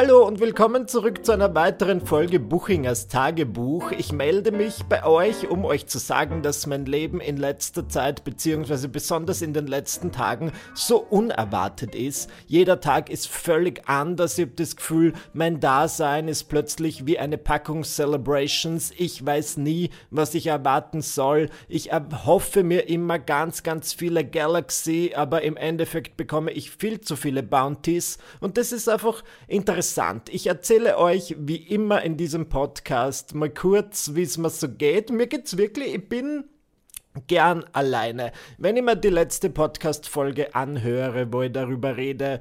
Hallo und willkommen zurück zu einer weiteren Folge Buchingers Tagebuch. Ich melde mich bei euch, um euch zu sagen, dass mein Leben in letzter Zeit beziehungsweise besonders in den letzten Tagen so unerwartet ist. Jeder Tag ist völlig anders. Ich habe das Gefühl, mein Dasein ist plötzlich wie eine Packung Celebrations. Ich weiß nie, was ich erwarten soll. Ich hoffe mir immer ganz, ganz viele Galaxy, aber im Endeffekt bekomme ich viel zu viele Bounties und das ist einfach interessant. Ich erzähle euch wie immer in diesem Podcast mal kurz, wie es mir so geht. Mir geht's wirklich, ich bin gern alleine. Wenn ich mir die letzte Podcast-Folge anhöre, wo ich darüber rede,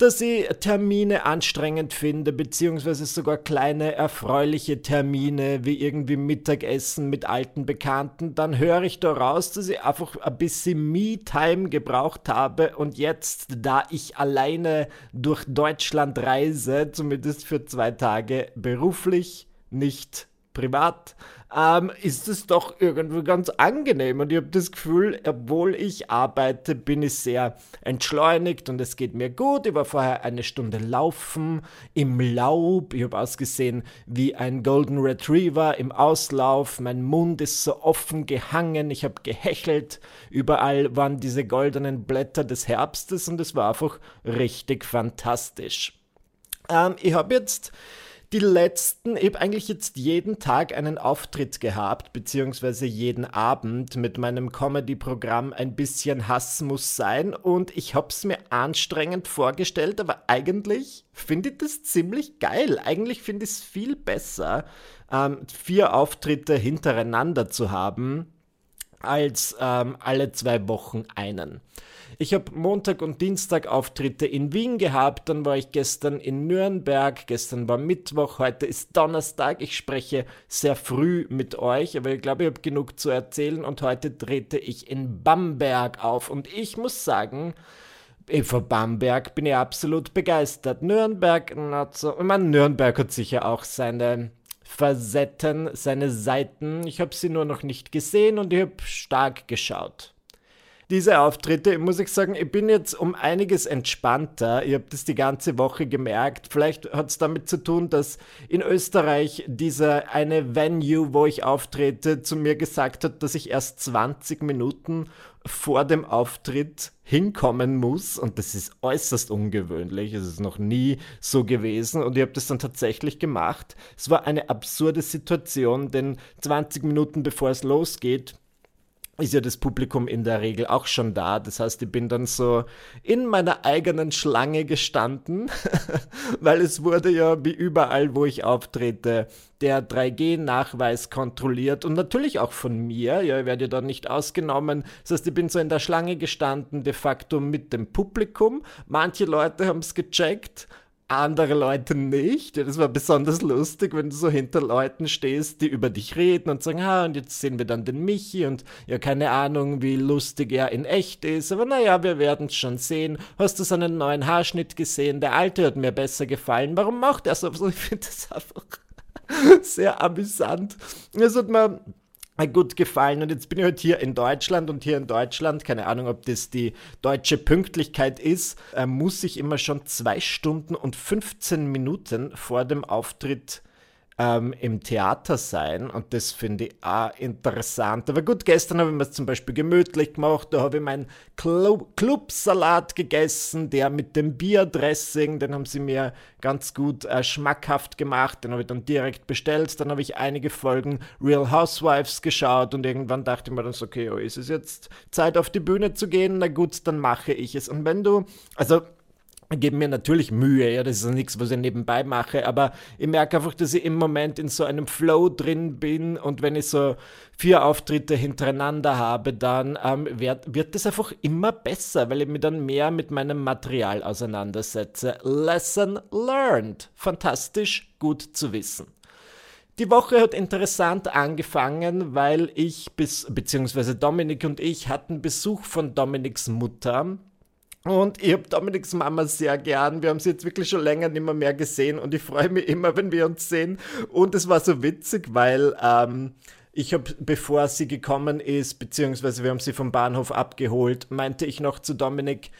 dass ich Termine anstrengend finde, beziehungsweise sogar kleine erfreuliche Termine wie irgendwie Mittagessen mit alten Bekannten, dann höre ich daraus, dass ich einfach ein bisschen Me-Time gebraucht habe und jetzt, da ich alleine durch Deutschland reise, zumindest für zwei Tage beruflich, nicht privat, ähm, ist es doch irgendwie ganz angenehm. Und ich habe das Gefühl, obwohl ich arbeite, bin ich sehr entschleunigt und es geht mir gut. Ich war vorher eine Stunde laufen im Laub. Ich habe ausgesehen wie ein Golden Retriever im Auslauf. Mein Mund ist so offen gehangen. Ich habe gehechelt. Überall waren diese goldenen Blätter des Herbstes und es war einfach richtig fantastisch. Ähm, ich habe jetzt die letzten, ich habe eigentlich jetzt jeden Tag einen Auftritt gehabt, beziehungsweise jeden Abend mit meinem Comedy-Programm Ein bisschen Hass muss sein und ich habe es mir anstrengend vorgestellt, aber eigentlich finde ich das ziemlich geil. Eigentlich finde ich es viel besser, ähm, vier Auftritte hintereinander zu haben, als ähm, alle zwei Wochen einen. Ich habe Montag und Dienstag Auftritte in Wien gehabt, dann war ich gestern in Nürnberg, gestern war Mittwoch, heute ist Donnerstag. Ich spreche sehr früh mit euch, aber ich glaube, ich habe genug zu erzählen und heute trete ich in Bamberg auf und ich muss sagen, von Bamberg bin ich absolut begeistert. Nürnberg, not so. Ich meine, Nürnberg hat sicher auch seine Facetten, seine Seiten. Ich habe sie nur noch nicht gesehen und ich habe stark geschaut diese Auftritte, muss ich sagen, ich bin jetzt um einiges entspannter. Ich habe das die ganze Woche gemerkt. Vielleicht hat es damit zu tun, dass in Österreich diese eine Venue, wo ich auftrete, zu mir gesagt hat, dass ich erst 20 Minuten vor dem Auftritt hinkommen muss und das ist äußerst ungewöhnlich. Es ist noch nie so gewesen und ich habe das dann tatsächlich gemacht. Es war eine absurde Situation, denn 20 Minuten bevor es losgeht, ist ja das Publikum in der Regel auch schon da. Das heißt, ich bin dann so in meiner eigenen Schlange gestanden, weil es wurde ja wie überall, wo ich auftrete, der 3G-Nachweis kontrolliert und natürlich auch von mir. Ja, ich werde ja da nicht ausgenommen. Das heißt, ich bin so in der Schlange gestanden, de facto mit dem Publikum. Manche Leute haben es gecheckt, andere Leute nicht. Ja, das war besonders lustig, wenn du so hinter Leuten stehst, die über dich reden und sagen, ah, und jetzt sehen wir dann den Michi und ja, keine Ahnung, wie lustig er in echt ist, aber naja, wir werden es schon sehen. Hast du seinen neuen Haarschnitt gesehen? Der alte hat mir besser gefallen. Warum macht er so? Ich finde das einfach sehr amüsant. Es hat mir gut gefallen. Und jetzt bin ich halt hier in Deutschland und hier in Deutschland, keine Ahnung, ob das die deutsche Pünktlichkeit ist, äh, muss ich immer schon zwei Stunden und 15 Minuten vor dem Auftritt ähm, im Theater sein und das finde ich auch interessant. Aber gut, gestern habe ich mir zum Beispiel gemütlich gemacht, da habe ich meinen Club Clubsalat gegessen, der mit dem Bierdressing, den haben sie mir ganz gut äh, schmackhaft gemacht, den habe ich dann direkt bestellt, dann habe ich einige Folgen Real Housewives geschaut und irgendwann dachte ich mir dann so, okay, oh, ist es jetzt Zeit auf die Bühne zu gehen? Na gut, dann mache ich es. Und wenn du, also gebe mir natürlich Mühe, ja, das ist nichts, was ich nebenbei mache, aber ich merke einfach, dass ich im Moment in so einem Flow drin bin und wenn ich so vier Auftritte hintereinander habe, dann ähm, wird, wird das einfach immer besser, weil ich mich dann mehr mit meinem Material auseinandersetze. Lesson learned. Fantastisch, gut zu wissen. Die Woche hat interessant angefangen, weil ich bis, beziehungsweise Dominik und ich hatten Besuch von Dominiks Mutter und ich habe Dominiks Mama sehr gern. Wir haben sie jetzt wirklich schon länger nicht mehr, mehr gesehen und ich freue mich immer, wenn wir uns sehen. Und es war so witzig, weil ähm, ich habe, bevor sie gekommen ist, beziehungsweise wir haben sie vom Bahnhof abgeholt, meinte ich noch zu Dominik,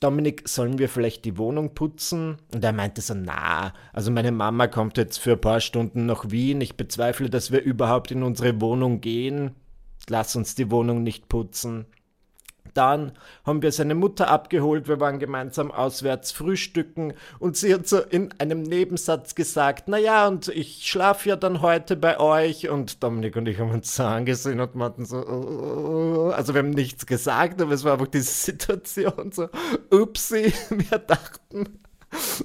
Dominik, sollen wir vielleicht die Wohnung putzen? Und er meinte so, na, also meine Mama kommt jetzt für ein paar Stunden nach Wien. Ich bezweifle, dass wir überhaupt in unsere Wohnung gehen. Lass uns die Wohnung nicht putzen. Dann haben wir seine Mutter abgeholt, wir waren gemeinsam auswärts frühstücken und sie hat so in einem Nebensatz gesagt, naja, und ich schlafe ja dann heute bei euch. Und Dominik und ich haben uns so angesehen und meinten so, oh, also wir haben nichts gesagt, aber es war einfach diese Situation so, upsi, wir dachten,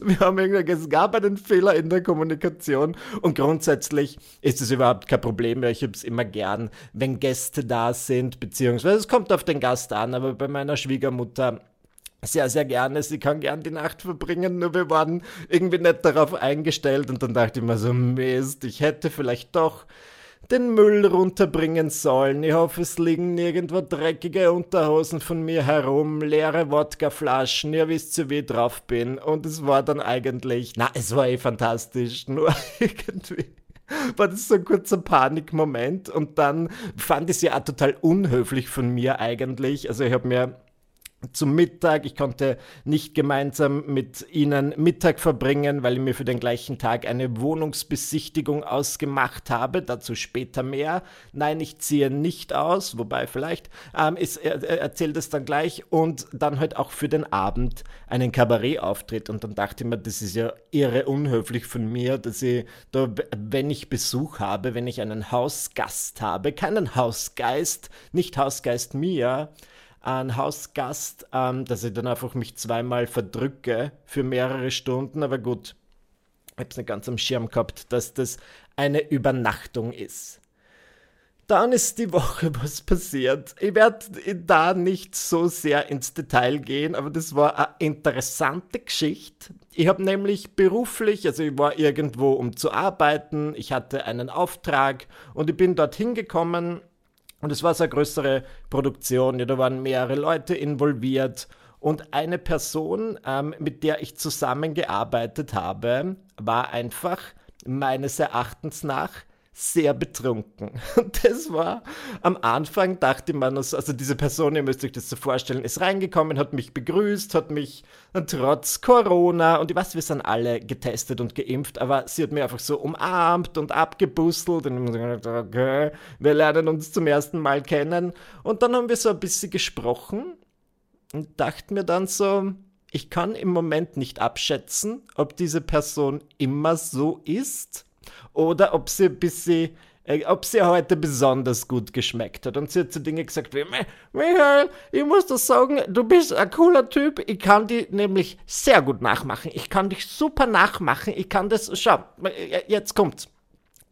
Wir haben irgendwie, es gab einen Fehler in der Kommunikation und grundsätzlich ist es überhaupt kein Problem mehr. Ich habe es immer gern, wenn Gäste da sind, beziehungsweise es kommt auf den Gast an, aber bei meiner Schwiegermutter sehr, sehr gerne. Sie kann gern die Nacht verbringen, nur wir waren irgendwie nicht darauf eingestellt und dann dachte ich mir so, Mist, ich hätte vielleicht doch den Müll runterbringen sollen. Ich hoffe, es liegen nirgendwo dreckige Unterhosen von mir herum, leere Wodkaflaschen, ihr wisst ja, wie ich drauf bin. Und es war dann eigentlich, na, es war eh fantastisch, nur irgendwie war das so ein kurzer Panikmoment und dann fand ich es ja total unhöflich von mir eigentlich. Also ich habe mir zum Mittag. Ich konnte nicht gemeinsam mit ihnen Mittag verbringen, weil ich mir für den gleichen Tag eine Wohnungsbesichtigung ausgemacht habe. Dazu später mehr. Nein, ich ziehe nicht aus, wobei vielleicht ähm, ist, er, er erzählt es dann gleich. Und dann halt auch für den Abend einen Kabarettauftritt. Und dann dachte ich mir, das ist ja irre unhöflich von mir, dass ich da, wenn ich Besuch habe, wenn ich einen Hausgast habe, keinen Hausgeist, nicht Hausgeist mir, ein Hausgast, ähm, dass ich dann einfach mich zweimal verdrücke für mehrere Stunden. Aber gut, ich habe es nicht ganz am Schirm gehabt, dass das eine Übernachtung ist. Dann ist die Woche was passiert. Ich werde da nicht so sehr ins Detail gehen, aber das war eine interessante Geschichte. Ich habe nämlich beruflich, also ich war irgendwo, um zu arbeiten, ich hatte einen Auftrag und ich bin dorthin gekommen und es war so eine größere Produktion, ja, da waren mehrere Leute involviert. Und eine Person, ähm, mit der ich zusammengearbeitet habe, war einfach meines Erachtens nach sehr betrunken. Und das war am Anfang, dachte man, also diese Person, ihr müsst euch das so vorstellen, ist reingekommen, hat mich begrüßt, hat mich trotz Corona und ich weiß, wir sind alle getestet und geimpft, aber sie hat mir einfach so umarmt und abgebustelt und ich gesagt, okay, wir lernen uns zum ersten Mal kennen. Und dann haben wir so ein bisschen gesprochen und dachten mir dann so, ich kann im Moment nicht abschätzen, ob diese Person immer so ist oder ob sie ein bisschen äh, ob sie heute besonders gut geschmeckt hat. Und sie hat so Dinge gesagt wie, Michael, ich muss das sagen, du bist ein cooler Typ, ich kann die nämlich sehr gut nachmachen. Ich kann dich super nachmachen, ich kann das, schau, jetzt kommt's.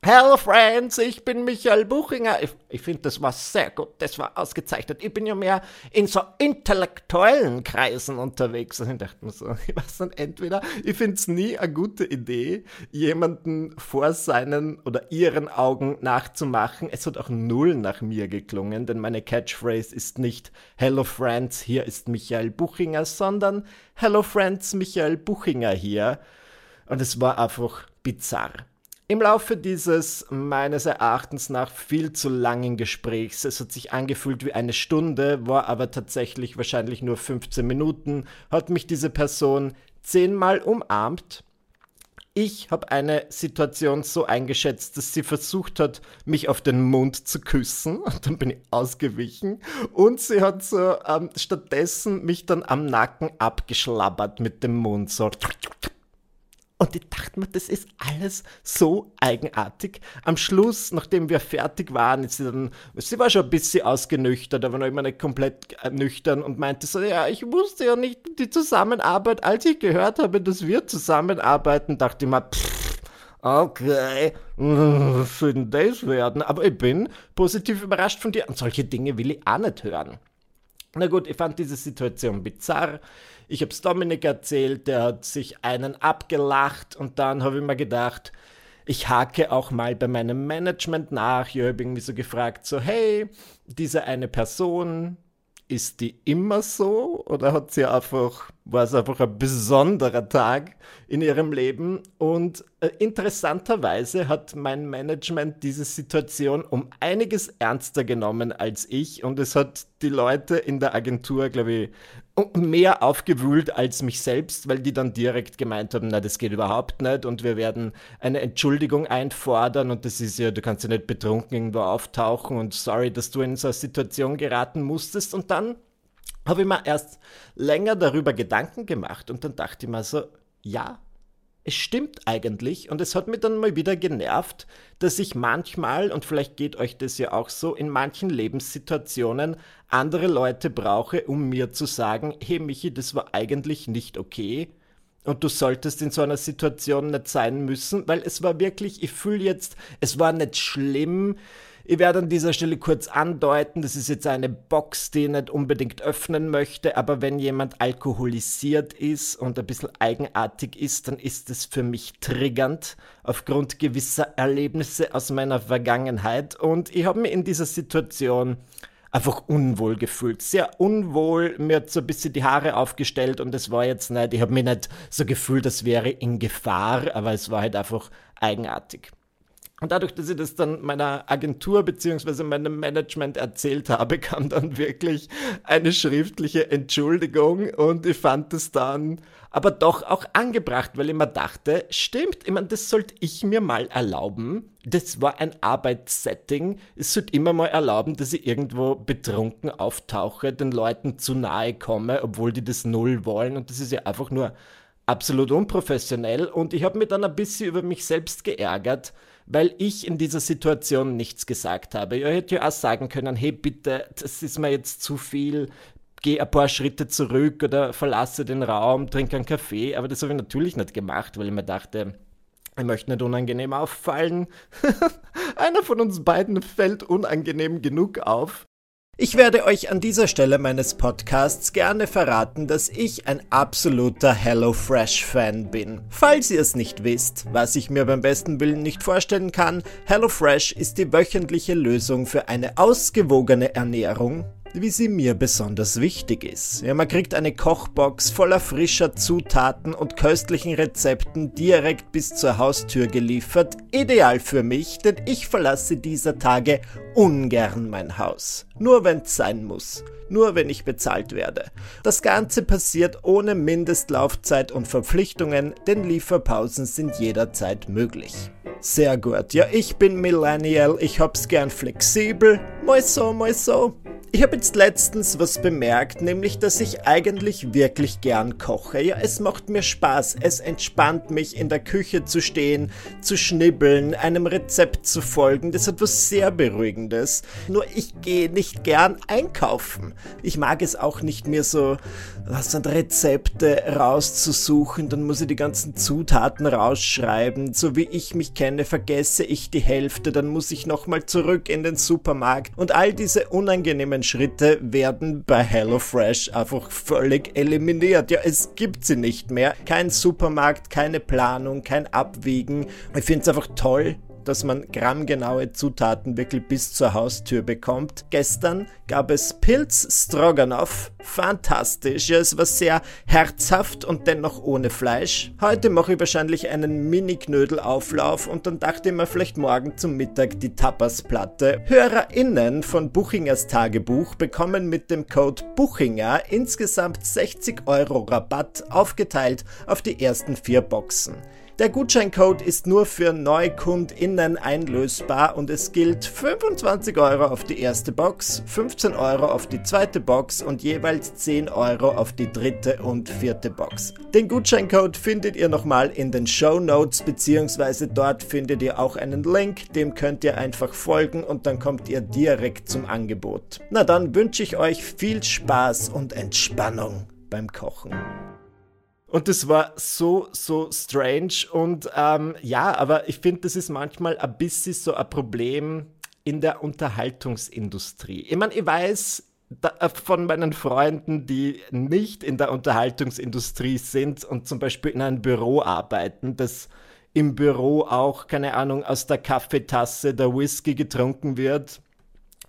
Hello Friends, ich bin Michael Buchinger. Ich, ich finde, das war sehr gut, das war ausgezeichnet. Ich bin ja mehr in so intellektuellen Kreisen unterwegs. Und ich dachte mir so, ich weiß nicht, entweder, ich finde es nie eine gute Idee, jemanden vor seinen oder ihren Augen nachzumachen. Es hat auch null nach mir geklungen, denn meine Catchphrase ist nicht Hello Friends, hier ist Michael Buchinger, sondern Hello Friends, Michael Buchinger hier. Und es war einfach bizarr. Im Laufe dieses meines Erachtens nach viel zu langen Gesprächs, es hat sich angefühlt wie eine Stunde, war aber tatsächlich wahrscheinlich nur 15 Minuten, hat mich diese Person zehnmal umarmt. Ich habe eine Situation so eingeschätzt, dass sie versucht hat, mich auf den Mund zu küssen. Und dann bin ich ausgewichen. Und sie hat so ähm, stattdessen mich dann am Nacken abgeschlabbert mit dem Mund so und ich dachte mir, das ist alles so eigenartig. Am Schluss, nachdem wir fertig waren, ist sie dann, sie war schon ein bisschen ausgenüchtert, aber noch immer nicht komplett nüchtern und meinte so, ja, ich wusste ja nicht die Zusammenarbeit. Als ich gehört habe, dass wir zusammenarbeiten, dachte ich mir, pff, okay, was soll denn das werden? Aber ich bin positiv überrascht von dir und solche Dinge will ich auch nicht hören. Na gut, ich fand diese Situation bizarr. Ich habe es Dominik erzählt, der hat sich einen abgelacht und dann habe ich mir gedacht, ich hake auch mal bei meinem Management nach. Ich habe irgendwie so gefragt, so hey, diese eine Person, ist die immer so oder hat sie einfach war es einfach ein besonderer Tag in ihrem Leben. Und äh, interessanterweise hat mein Management diese Situation um einiges ernster genommen als ich. Und es hat die Leute in der Agentur, glaube ich, mehr aufgewühlt als mich selbst, weil die dann direkt gemeint haben, na, das geht überhaupt nicht und wir werden eine Entschuldigung einfordern und das ist ja, du kannst ja nicht betrunken irgendwo auftauchen und sorry, dass du in so eine Situation geraten musstest und dann habe ich mir erst länger darüber Gedanken gemacht und dann dachte ich mir so, ja, es stimmt eigentlich. Und es hat mich dann mal wieder genervt, dass ich manchmal, und vielleicht geht euch das ja auch so, in manchen Lebenssituationen andere Leute brauche, um mir zu sagen, hey Michi, das war eigentlich nicht okay. Und du solltest in so einer Situation nicht sein müssen, weil es war wirklich, ich fühle jetzt, es war nicht schlimm, ich werde an dieser Stelle kurz andeuten, das ist jetzt eine Box, die ich nicht unbedingt öffnen möchte, aber wenn jemand alkoholisiert ist und ein bisschen eigenartig ist, dann ist es für mich triggernd aufgrund gewisser Erlebnisse aus meiner Vergangenheit. Und ich habe mir in dieser Situation einfach unwohl gefühlt. Sehr unwohl, mir hat so ein bisschen die Haare aufgestellt und es war jetzt nicht, ich habe mich nicht so gefühlt, das wäre in Gefahr, aber es war halt einfach eigenartig. Und dadurch, dass ich das dann meiner Agentur bzw. meinem Management erzählt habe, kam dann wirklich eine schriftliche Entschuldigung und ich fand es dann aber doch auch angebracht, weil ich mir dachte, stimmt, ich meine, das sollte ich mir mal erlauben. Das war ein Arbeitssetting. Es sollte immer mal erlauben, dass ich irgendwo betrunken auftauche, den Leuten zu nahe komme, obwohl die das null wollen und das ist ja einfach nur absolut unprofessionell und ich habe mich dann ein bisschen über mich selbst geärgert, weil ich in dieser Situation nichts gesagt habe. Ich hätte ja auch sagen können, hey bitte, das ist mir jetzt zu viel, geh ein paar Schritte zurück oder verlasse den Raum, trinke einen Kaffee, aber das habe ich natürlich nicht gemacht, weil ich mir dachte, ich möchte nicht unangenehm auffallen. Einer von uns beiden fällt unangenehm genug auf. Ich werde euch an dieser Stelle meines Podcasts gerne verraten, dass ich ein absoluter HelloFresh-Fan bin. Falls ihr es nicht wisst, was ich mir beim besten Willen nicht vorstellen kann, HelloFresh ist die wöchentliche Lösung für eine ausgewogene Ernährung wie sie mir besonders wichtig ist. Ja, man kriegt eine Kochbox voller frischer Zutaten und köstlichen Rezepten direkt bis zur Haustür geliefert. Ideal für mich, denn ich verlasse dieser Tage ungern mein Haus. Nur wenn's sein muss. Nur wenn ich bezahlt werde. Das Ganze passiert ohne Mindestlaufzeit und Verpflichtungen, denn Lieferpausen sind jederzeit möglich. Sehr gut. Ja, ich bin Millennial, ich hab's gern flexibel. Mal so, mal so. Ich habe jetzt letztens was bemerkt, nämlich dass ich eigentlich wirklich gern koche. Ja, es macht mir Spaß, es entspannt mich, in der Küche zu stehen, zu schnibbeln, einem Rezept zu folgen. Das hat was sehr Beruhigendes. Nur ich gehe nicht gern einkaufen. Ich mag es auch nicht mehr so, was sind Rezepte rauszusuchen, dann muss ich die ganzen Zutaten rausschreiben. So wie ich mich kenne, vergesse ich die Hälfte, dann muss ich nochmal zurück in den Supermarkt und all diese unangenehmen Schritte werden bei HelloFresh einfach völlig eliminiert. Ja, es gibt sie nicht mehr. Kein Supermarkt, keine Planung, kein Abwiegen. Ich finde es einfach toll, dass man grammgenaue Zutaten wirklich bis zur Haustür bekommt. Gestern gab es Pilz Stroganoff. Fantastisch. Ja, es war sehr herzhaft und dennoch ohne Fleisch. Heute mache ich wahrscheinlich einen Mini-Knödelauflauf und dann dachte ich mir vielleicht morgen zum Mittag die Tapasplatte. HörerInnen von Buchingers Tagebuch bekommen mit dem Code Buchinger insgesamt 60 Euro Rabatt aufgeteilt auf die ersten vier Boxen. Der Gutscheincode ist nur für NeukundInnen einlösbar und es gilt 25 Euro auf die erste Box, 15 Euro auf die zweite Box und jeweils 10 Euro auf die dritte und vierte Box. Den Gutscheincode findet ihr nochmal in den Show Notes beziehungsweise dort findet ihr auch einen Link, dem könnt ihr einfach folgen und dann kommt ihr direkt zum Angebot. Na dann wünsche ich euch viel Spaß und Entspannung beim Kochen. Und das war so, so strange. Und ähm, ja, aber ich finde, das ist manchmal ein bisschen so ein Problem in der Unterhaltungsindustrie. Ich meine, ich weiß da, äh, von meinen Freunden, die nicht in der Unterhaltungsindustrie sind und zum Beispiel in einem Büro arbeiten, dass im Büro auch, keine Ahnung, aus der Kaffeetasse der Whisky getrunken wird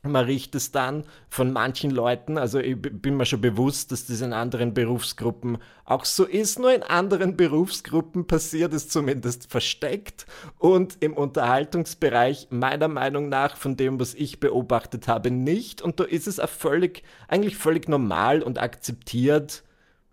man riecht es dann von manchen Leuten, also ich bin mir schon bewusst, dass das in anderen Berufsgruppen auch so ist, nur in anderen Berufsgruppen passiert es zumindest versteckt. Und im Unterhaltungsbereich meiner Meinung nach von dem, was ich beobachtet habe, nicht. Und da ist es auch völlig, eigentlich völlig normal und akzeptiert,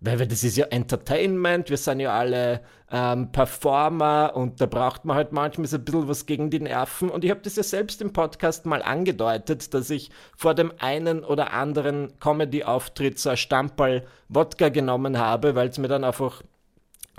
weil das ist ja Entertainment, wir sind ja alle ähm, Performer und da braucht man halt manchmal so ein bisschen was gegen die Nerven. Und ich habe das ja selbst im Podcast mal angedeutet, dass ich vor dem einen oder anderen Comedy-Auftritt so ein Stamperl Wodka genommen habe, weil es mir dann einfach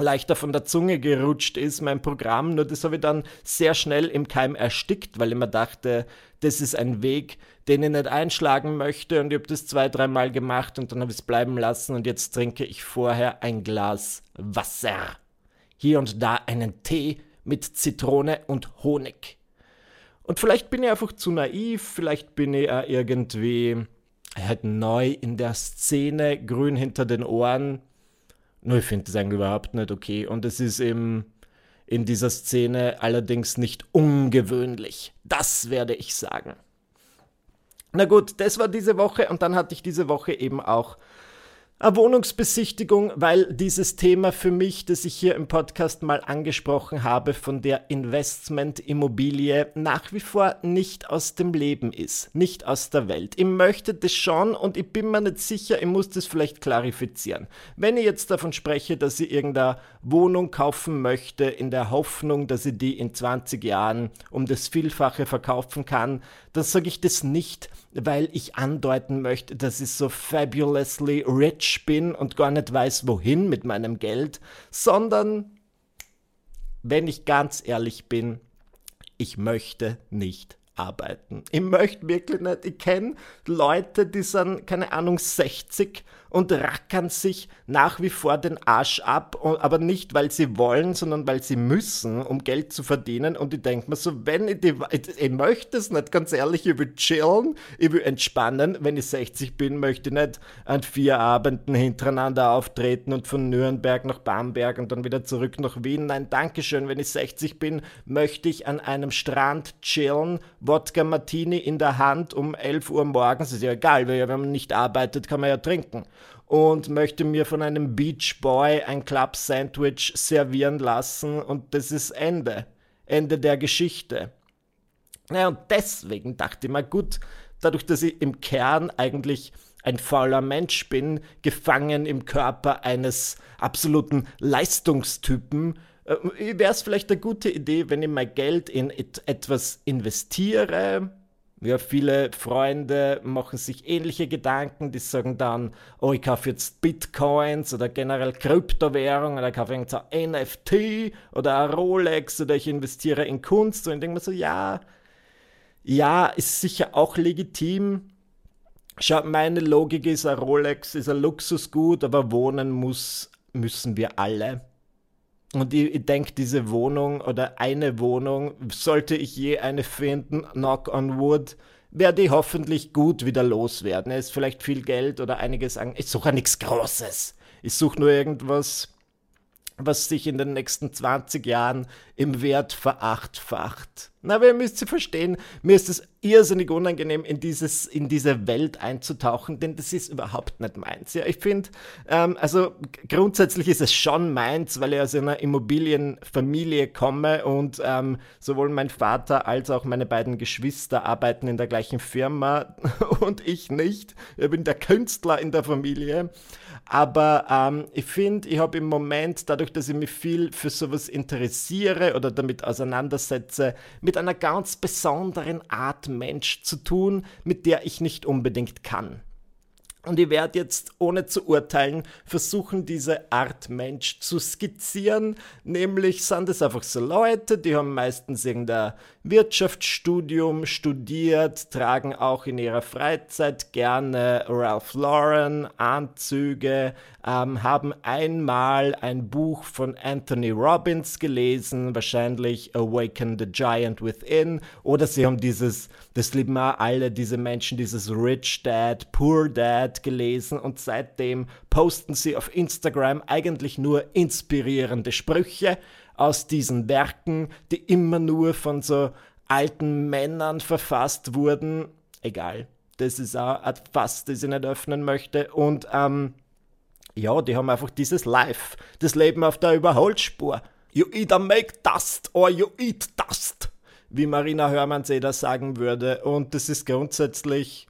leichter von der Zunge gerutscht ist, mein Programm. Nur das habe ich dann sehr schnell im Keim erstickt, weil ich mir dachte, das ist ein Weg, den ich nicht einschlagen möchte. Und ich habe das zwei, dreimal gemacht und dann habe ich es bleiben lassen. Und jetzt trinke ich vorher ein Glas Wasser. Hier und da einen Tee mit Zitrone und Honig. Und vielleicht bin ich einfach zu naiv, vielleicht bin ich irgendwie halt neu in der Szene, grün hinter den Ohren nur ich finde das eigentlich überhaupt nicht okay. Und es ist eben in dieser Szene allerdings nicht ungewöhnlich. Das werde ich sagen. Na gut, das war diese Woche und dann hatte ich diese Woche eben auch Wohnungsbesichtigung, weil dieses Thema für mich, das ich hier im Podcast mal angesprochen habe, von der Investmentimmobilie nach wie vor nicht aus dem Leben ist, nicht aus der Welt. Ich möchte das schon und ich bin mir nicht sicher, ich muss das vielleicht klarifizieren. Wenn ich jetzt davon spreche, dass ich irgendeine Wohnung kaufen möchte, in der Hoffnung, dass ich die in 20 Jahren um das Vielfache verkaufen kann, dann sage ich das nicht, weil ich andeuten möchte, dass ich so fabulously rich bin und gar nicht weiß, wohin mit meinem Geld, sondern, wenn ich ganz ehrlich bin, ich möchte nicht arbeiten. Ich möchte wirklich nicht. Ich kenne Leute, die sind, keine Ahnung, 60 und rackern sich nach wie vor den Arsch ab, aber nicht, weil sie wollen, sondern weil sie müssen, um Geld zu verdienen. Und ich denke mir so, wenn ich, die, ich, ich möchte es nicht, ganz ehrlich, ich will chillen, ich will entspannen. Wenn ich 60 bin, möchte ich nicht an vier Abenden hintereinander auftreten und von Nürnberg nach Bamberg und dann wieder zurück nach Wien. Nein, Dankeschön. Wenn ich 60 bin, möchte ich an einem Strand chillen, Wodka Martini in der Hand um 11 Uhr morgens. Ist ja egal, weil wenn man nicht arbeitet, kann man ja trinken und möchte mir von einem Beach Boy ein Club Sandwich servieren lassen und das ist Ende. Ende der Geschichte. Ja, und deswegen dachte ich mir, gut, dadurch, dass ich im Kern eigentlich ein fauler Mensch bin, gefangen im Körper eines absoluten Leistungstypen, äh, wäre es vielleicht eine gute Idee, wenn ich mein Geld in et etwas investiere, ja, viele Freunde machen sich ähnliche Gedanken, die sagen dann, oh, ich kaufe jetzt Bitcoins oder generell Kryptowährung oder ich kaufe ein NFT oder ein Rolex oder ich investiere in Kunst und ich denke mir so, ja, ja, ist sicher auch legitim. Schau, meine Logik ist, ein Rolex ist ein Luxusgut, aber wohnen muss, müssen wir alle. Und ich, ich denke, diese Wohnung oder eine Wohnung, sollte ich je eine finden, knock on wood, werde ich hoffentlich gut wieder loswerden. Es ist vielleicht viel Geld oder einiges an. Ich suche nichts Großes. Ich suche nur irgendwas, was sich in den nächsten 20 Jahren im Wert verachtfacht. Na, aber ihr müsst sie verstehen, mir ist es irrsinnig unangenehm, in, dieses, in diese Welt einzutauchen, denn das ist überhaupt nicht meins. Ja, ich finde, ähm, also grundsätzlich ist es schon meins, weil ich aus einer Immobilienfamilie komme und ähm, sowohl mein Vater als auch meine beiden Geschwister arbeiten in der gleichen Firma und ich nicht. Ich bin der Künstler in der Familie. Aber ähm, ich finde, ich habe im Moment, dadurch, dass ich mich viel für sowas interessiere oder damit auseinandersetze, mit einer ganz besonderen Art Mensch zu tun, mit der ich nicht unbedingt kann. Und ich werde jetzt, ohne zu urteilen, versuchen, diese Art Mensch zu skizzieren. Nämlich sind es einfach so Leute, die haben meistens irgendein Wirtschaftsstudium studiert, tragen auch in ihrer Freizeit gerne Ralph Lauren Anzüge, ähm, haben einmal ein Buch von Anthony Robbins gelesen, wahrscheinlich Awaken the Giant Within, oder sie haben dieses, das lieben auch alle diese Menschen, dieses Rich Dad, Poor Dad gelesen und seitdem posten sie auf Instagram eigentlich nur inspirierende Sprüche aus diesen Werken, die immer nur von so alten Männern verfasst wurden egal. Das ist auch ein Fass, das ich nicht öffnen möchte. Und ähm, ja, die haben einfach dieses Life, das Leben auf der Überholspur. You either make dust or you eat dust, wie Marina Hörmannseder sagen würde. Und das ist grundsätzlich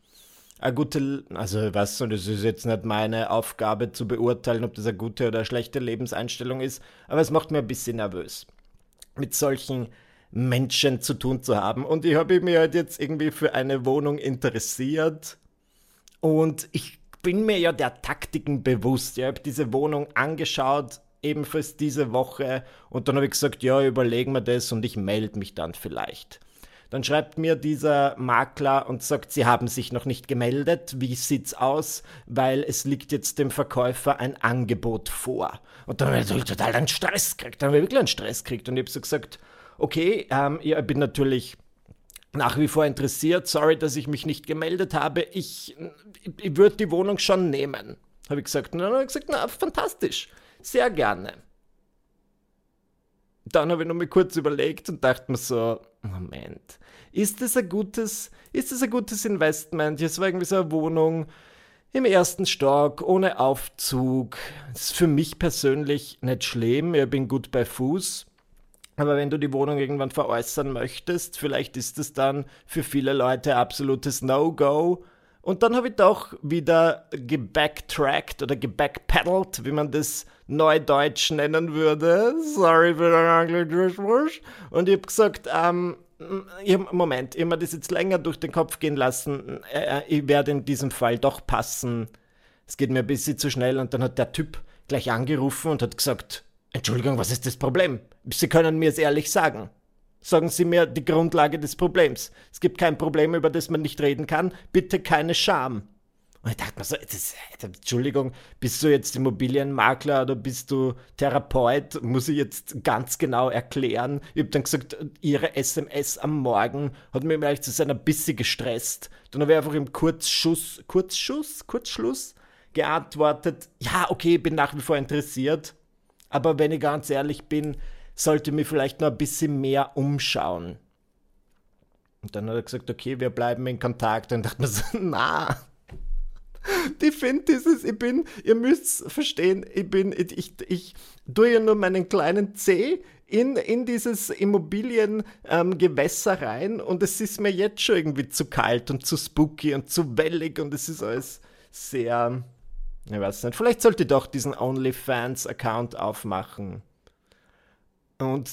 eine gute, also weiß nicht, das ist jetzt nicht meine Aufgabe zu beurteilen, ob das eine gute oder eine schlechte Lebenseinstellung ist, aber es macht mir ein bisschen nervös, mit solchen Menschen zu tun zu haben. Und ich habe mich halt jetzt irgendwie für eine Wohnung interessiert und ich bin mir ja der Taktiken bewusst. Ich habe diese Wohnung angeschaut, ebenfalls diese Woche, und dann habe ich gesagt, ja, überlegen wir das und ich melde mich dann vielleicht. Dann schreibt mir dieser Makler und sagt, Sie haben sich noch nicht gemeldet. Wie sieht's aus? Weil es liegt jetzt dem Verkäufer ein Angebot vor. Und dann habe ich total einen Stress gekriegt. Dann habe ich wirklich einen Stress gekriegt. Und ich habe so gesagt, okay, ähm, ich bin natürlich nach wie vor interessiert. Sorry, dass ich mich nicht gemeldet habe. Ich, ich, ich würde die Wohnung schon nehmen. Habe ich gesagt. Und dann habe ich gesagt, na, fantastisch. Sehr gerne. Dann habe ich noch mal kurz überlegt und dachte mir so, Moment, ist das ein gutes, ist das ein gutes Investment? Jetzt war irgendwie so eine Wohnung im ersten Stock, ohne Aufzug. Das ist für mich persönlich nicht schlimm. Ich bin gut bei Fuß. Aber wenn du die Wohnung irgendwann veräußern möchtest, vielleicht ist es dann für viele Leute absolutes No-Go. Und dann habe ich doch wieder gebacktrackt oder gebackpedalt, wie man das Neudeutsch nennen würde. Sorry für den Anglizismus. Und ich habe gesagt, ähm, Moment, ich habe mir das jetzt länger durch den Kopf gehen lassen. Äh, äh, ich werde in diesem Fall doch passen. Es geht mir ein bisschen zu schnell. Und dann hat der Typ gleich angerufen und hat gesagt, Entschuldigung, was ist das Problem? Sie können mir es ehrlich sagen. Sagen Sie mir die Grundlage des Problems. Es gibt kein Problem, über das man nicht reden kann. Bitte keine Scham. Und ich dachte mir so, das, Entschuldigung, bist du jetzt Immobilienmakler oder bist du Therapeut? Muss ich jetzt ganz genau erklären. Ich habe dann gesagt, Ihre SMS am Morgen hat mir vielleicht zu seiner bisschen gestresst. Dann habe ich einfach im Kurzschuss, Kurzschuss, Kurzschluss geantwortet, ja, okay, bin nach wie vor interessiert. Aber wenn ich ganz ehrlich bin, sollte mich vielleicht noch ein bisschen mehr umschauen. Und dann hat er gesagt, okay, wir bleiben in Kontakt. Und dachte mir so, na, die finden dieses, ich bin, ihr müsst verstehen, ich bin, ich, ich, ich tue ja nur meinen kleinen C in, in dieses Immobiliengewässer ähm, rein und es ist mir jetzt schon irgendwie zu kalt und zu spooky und zu wellig und es ist alles sehr, ich weiß nicht, vielleicht sollte ich doch diesen OnlyFans-Account aufmachen. Und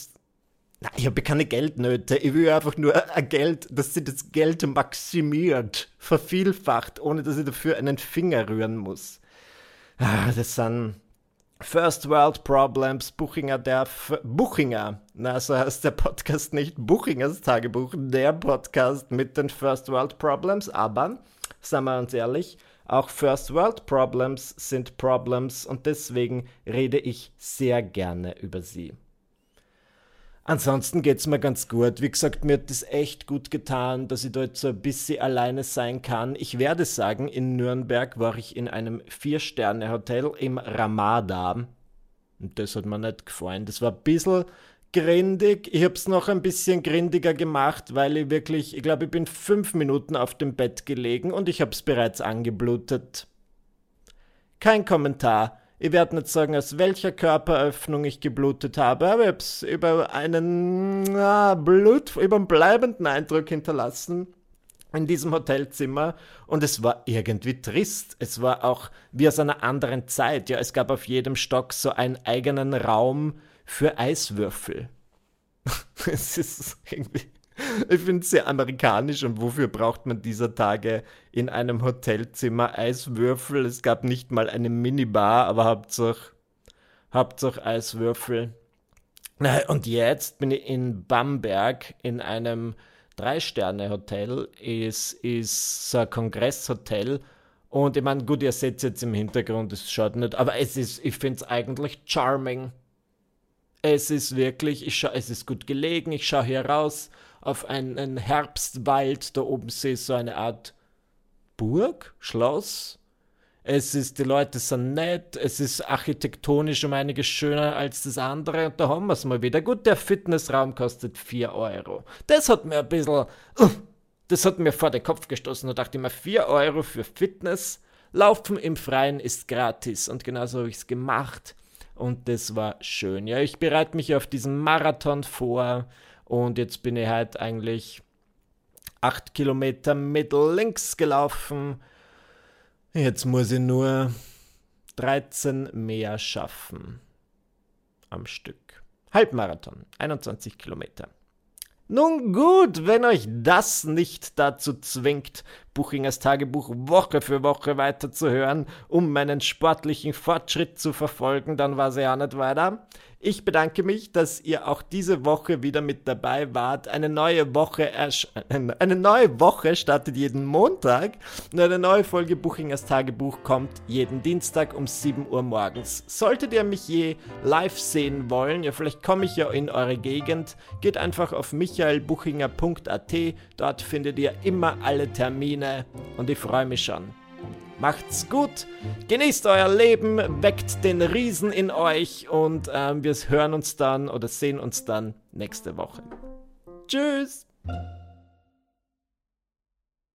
na, ich habe keine Geldnöte. Ich will einfach nur ein Geld, dass sie das Geld maximiert, vervielfacht, ohne dass ich dafür einen Finger rühren muss. Ah, das sind First World Problems, Buchinger der F Buchinger. Na, so heißt der Podcast nicht Buchingers Tagebuch, der Podcast mit den First World Problems, aber, sagen wir uns ehrlich, auch First World Problems sind Problems und deswegen rede ich sehr gerne über sie. Ansonsten geht es mir ganz gut. Wie gesagt, mir hat das echt gut getan, dass ich dort so ein bisschen alleine sein kann. Ich werde sagen, in Nürnberg war ich in einem Vier-Sterne-Hotel im Ramada. Und das hat mir nicht gefallen. Das war ein bisschen grindig. Ich habe es noch ein bisschen grindiger gemacht, weil ich wirklich, ich glaube, ich bin fünf Minuten auf dem Bett gelegen und ich habe es bereits angeblutet. Kein Kommentar. Ich werde nicht sagen, aus welcher Körperöffnung ich geblutet habe, aber ich habe es über einen na, Blut, über einen bleibenden Eindruck hinterlassen in diesem Hotelzimmer und es war irgendwie trist. Es war auch wie aus einer anderen Zeit. Ja, es gab auf jedem Stock so einen eigenen Raum für Eiswürfel. es ist irgendwie. Ich finde es sehr amerikanisch und wofür braucht man dieser Tage in einem Hotelzimmer Eiswürfel? Es gab nicht mal eine Minibar, aber Hauptsache, Hauptsache Eiswürfel. Und jetzt bin ich in Bamberg in einem Drei-Sterne-Hotel. Es ist ein Kongresshotel. Und ich meine, gut, ihr seht jetzt im Hintergrund, es schaut nicht, aber es ist, ich finde es eigentlich charming. Es ist wirklich, ich schau, es ist gut gelegen. Ich schaue hier raus auf einen Herbstwald. Da oben sehe ich so eine Art Burg, Schloss. Es ist, die Leute sind nett, es ist architektonisch um einiges schöner als das andere und da haben wir es mal wieder. Gut, der Fitnessraum kostet 4 Euro. Das hat mir ein bisschen, uh, Das hat mir vor den Kopf gestoßen und dachte immer, 4 Euro für Fitness. Laufen im Freien ist gratis. Und genauso habe ich es gemacht. Und das war schön. Ja, ich bereite mich auf diesen Marathon vor. Und jetzt bin ich halt eigentlich 8 Kilometer mittellinks gelaufen. Jetzt muss ich nur 13 mehr schaffen. Am Stück. Halbmarathon, 21 Kilometer. Nun gut, wenn euch das nicht dazu zwingt, Buchingers Tagebuch Woche für Woche weiterzuhören, um meinen sportlichen Fortschritt zu verfolgen, dann war sie ja nicht weiter. Ich bedanke mich, dass ihr auch diese Woche wieder mit dabei wart. Eine neue Woche, eine neue Woche startet jeden Montag und eine neue Folge Buchingers Tagebuch kommt jeden Dienstag um 7 Uhr morgens. Solltet ihr mich je live sehen wollen, ja vielleicht komme ich ja in eure Gegend, geht einfach auf michaelbuchinger.at, dort findet ihr immer alle Termine und ich freue mich schon. Macht's gut, genießt euer Leben, weckt den Riesen in euch und ähm, wir hören uns dann oder sehen uns dann nächste Woche. Tschüss!